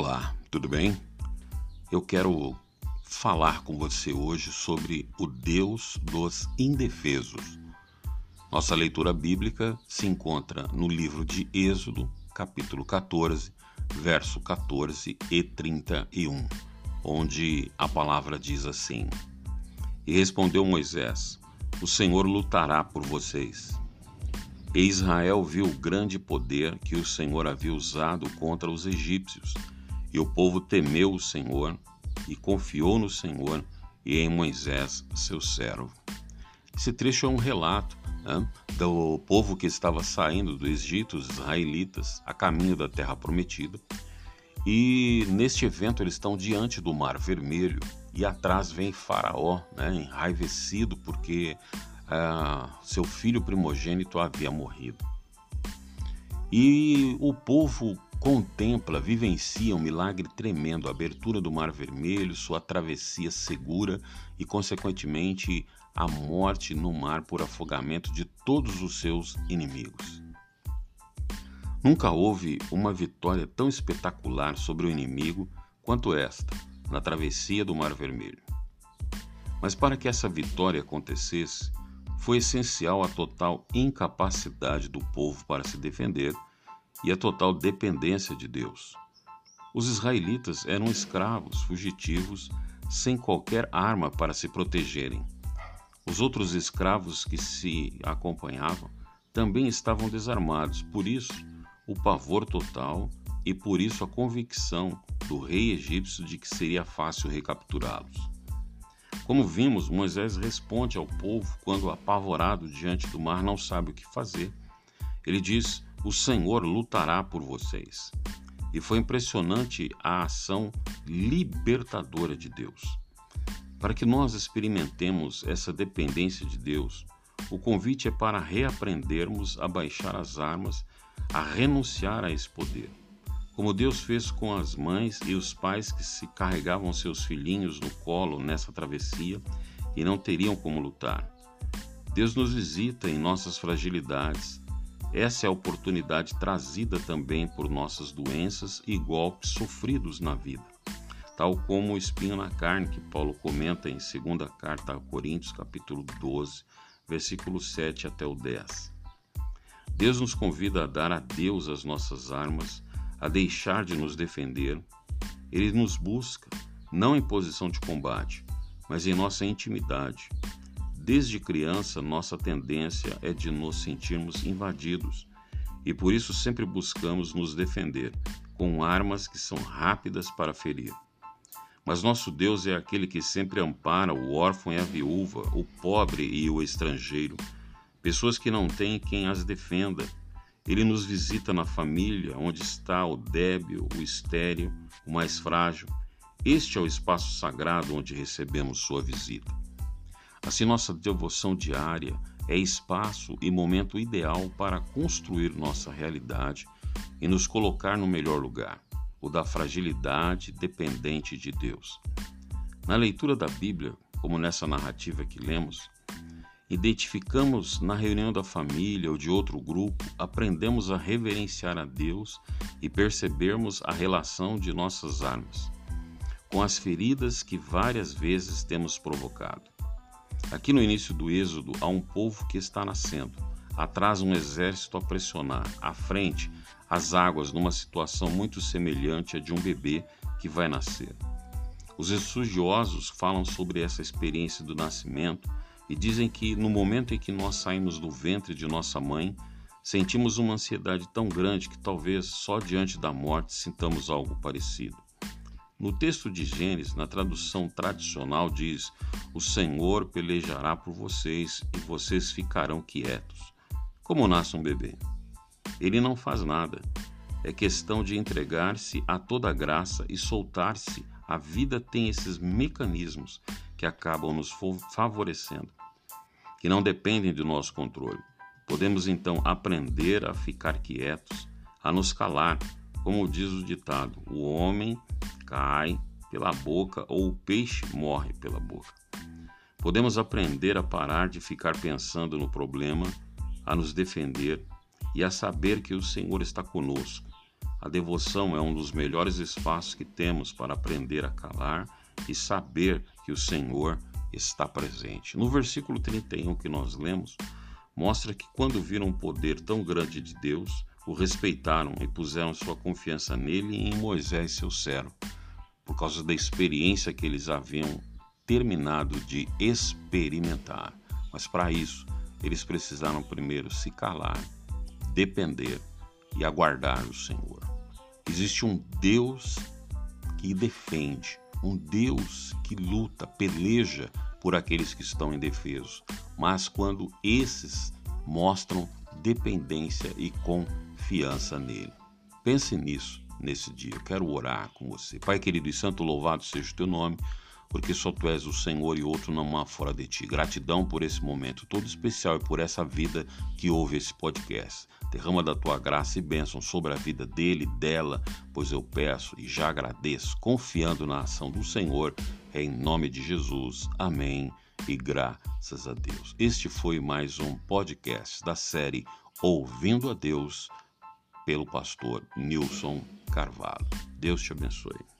Olá, tudo bem? Eu quero falar com você hoje sobre o Deus dos indefesos. Nossa leitura bíblica se encontra no livro de Êxodo, capítulo 14, verso 14 e 31, onde a palavra diz assim: E respondeu Moisés: O Senhor lutará por vocês. E Israel viu o grande poder que o Senhor havia usado contra os egípcios e o povo temeu o Senhor e confiou no Senhor e em Moisés, seu servo. Esse trecho é um relato né, do povo que estava saindo do Egito, os israelitas, a caminho da terra prometida. E neste evento eles estão diante do Mar Vermelho e atrás vem Faraó, né, enraivecido porque uh, seu filho primogênito havia morrido. E o povo contempla, vivencia um milagre tremendo, a abertura do Mar Vermelho, sua travessia segura e, consequentemente, a morte no mar por afogamento de todos os seus inimigos. Nunca houve uma vitória tão espetacular sobre o inimigo quanto esta, na travessia do Mar Vermelho. Mas para que essa vitória acontecesse, foi essencial a total incapacidade do povo para se defender e a total dependência de Deus. Os israelitas eram escravos, fugitivos, sem qualquer arma para se protegerem. Os outros escravos que se acompanhavam também estavam desarmados, por isso o pavor total e por isso a convicção do rei egípcio de que seria fácil recapturá-los. Como vimos, Moisés responde ao povo quando, apavorado diante do mar, não sabe o que fazer. Ele diz: o Senhor lutará por vocês. E foi impressionante a ação libertadora de Deus. Para que nós experimentemos essa dependência de Deus, o convite é para reaprendermos a baixar as armas, a renunciar a esse poder. Como Deus fez com as mães e os pais que se carregavam seus filhinhos no colo nessa travessia e não teriam como lutar. Deus nos visita em nossas fragilidades, essa é a oportunidade trazida também por nossas doenças e golpes sofridos na vida, tal como o espinho na carne que Paulo comenta em 2 carta a Coríntios, capítulo 12, versículo 7 até o 10. Deus nos convida a dar a Deus as nossas armas, a deixar de nos defender. Ele nos busca, não em posição de combate, mas em nossa intimidade, Desde criança, nossa tendência é de nos sentirmos invadidos e por isso sempre buscamos nos defender com armas que são rápidas para ferir. Mas nosso Deus é aquele que sempre ampara o órfão e a viúva, o pobre e o estrangeiro, pessoas que não têm quem as defenda. Ele nos visita na família, onde está o débil, o estéril, o mais frágil. Este é o espaço sagrado onde recebemos sua visita. Assim, nossa devoção diária é espaço e momento ideal para construir nossa realidade e nos colocar no melhor lugar, o da fragilidade dependente de Deus. Na leitura da Bíblia, como nessa narrativa que lemos, identificamos na reunião da família ou de outro grupo, aprendemos a reverenciar a Deus e percebermos a relação de nossas armas com as feridas que várias vezes temos provocado. Aqui no início do Êxodo há um povo que está nascendo, atrás um exército a pressionar, à frente as águas numa situação muito semelhante à de um bebê que vai nascer. Os estudiosos falam sobre essa experiência do nascimento e dizem que no momento em que nós saímos do ventre de nossa mãe, sentimos uma ansiedade tão grande que talvez só diante da morte sintamos algo parecido. No texto de Gênesis, na tradução tradicional, diz: O Senhor pelejará por vocês e vocês ficarão quietos. Como nasce um bebê? Ele não faz nada. É questão de entregar-se a toda graça e soltar-se. A vida tem esses mecanismos que acabam nos favorecendo, que não dependem do nosso controle. Podemos então aprender a ficar quietos, a nos calar, como diz o ditado: o homem cai pela boca ou o peixe morre pela boca. Podemos aprender a parar de ficar pensando no problema, a nos defender e a saber que o Senhor está conosco A devoção é um dos melhores espaços que temos para aprender a calar e saber que o Senhor está presente. No versículo 31 que nós lemos, mostra que quando viram o poder tão grande de Deus, o respeitaram e puseram sua confiança nele e em Moisés, seu servo, por causa da experiência que eles haviam terminado de experimentar. Mas para isso, eles precisaram primeiro se calar, depender e aguardar o Senhor. Existe um Deus que defende, um Deus que luta, peleja por aqueles que estão indefesos, mas quando esses mostram dependência e confiança nele. Pense nisso nesse dia. Quero orar com você. Pai querido e santo, louvado seja o teu nome, porque só tu és o Senhor e outro não há fora de ti. Gratidão por esse momento todo especial e por essa vida que ouve esse podcast. Derrama da tua graça e bênção sobre a vida dele, dela, pois eu peço e já agradeço, confiando na ação do Senhor, em nome de Jesus. Amém e graças a Deus. Este foi mais um podcast da série Ouvindo a Deus, pelo pastor Nilson Carvalho. Deus te abençoe.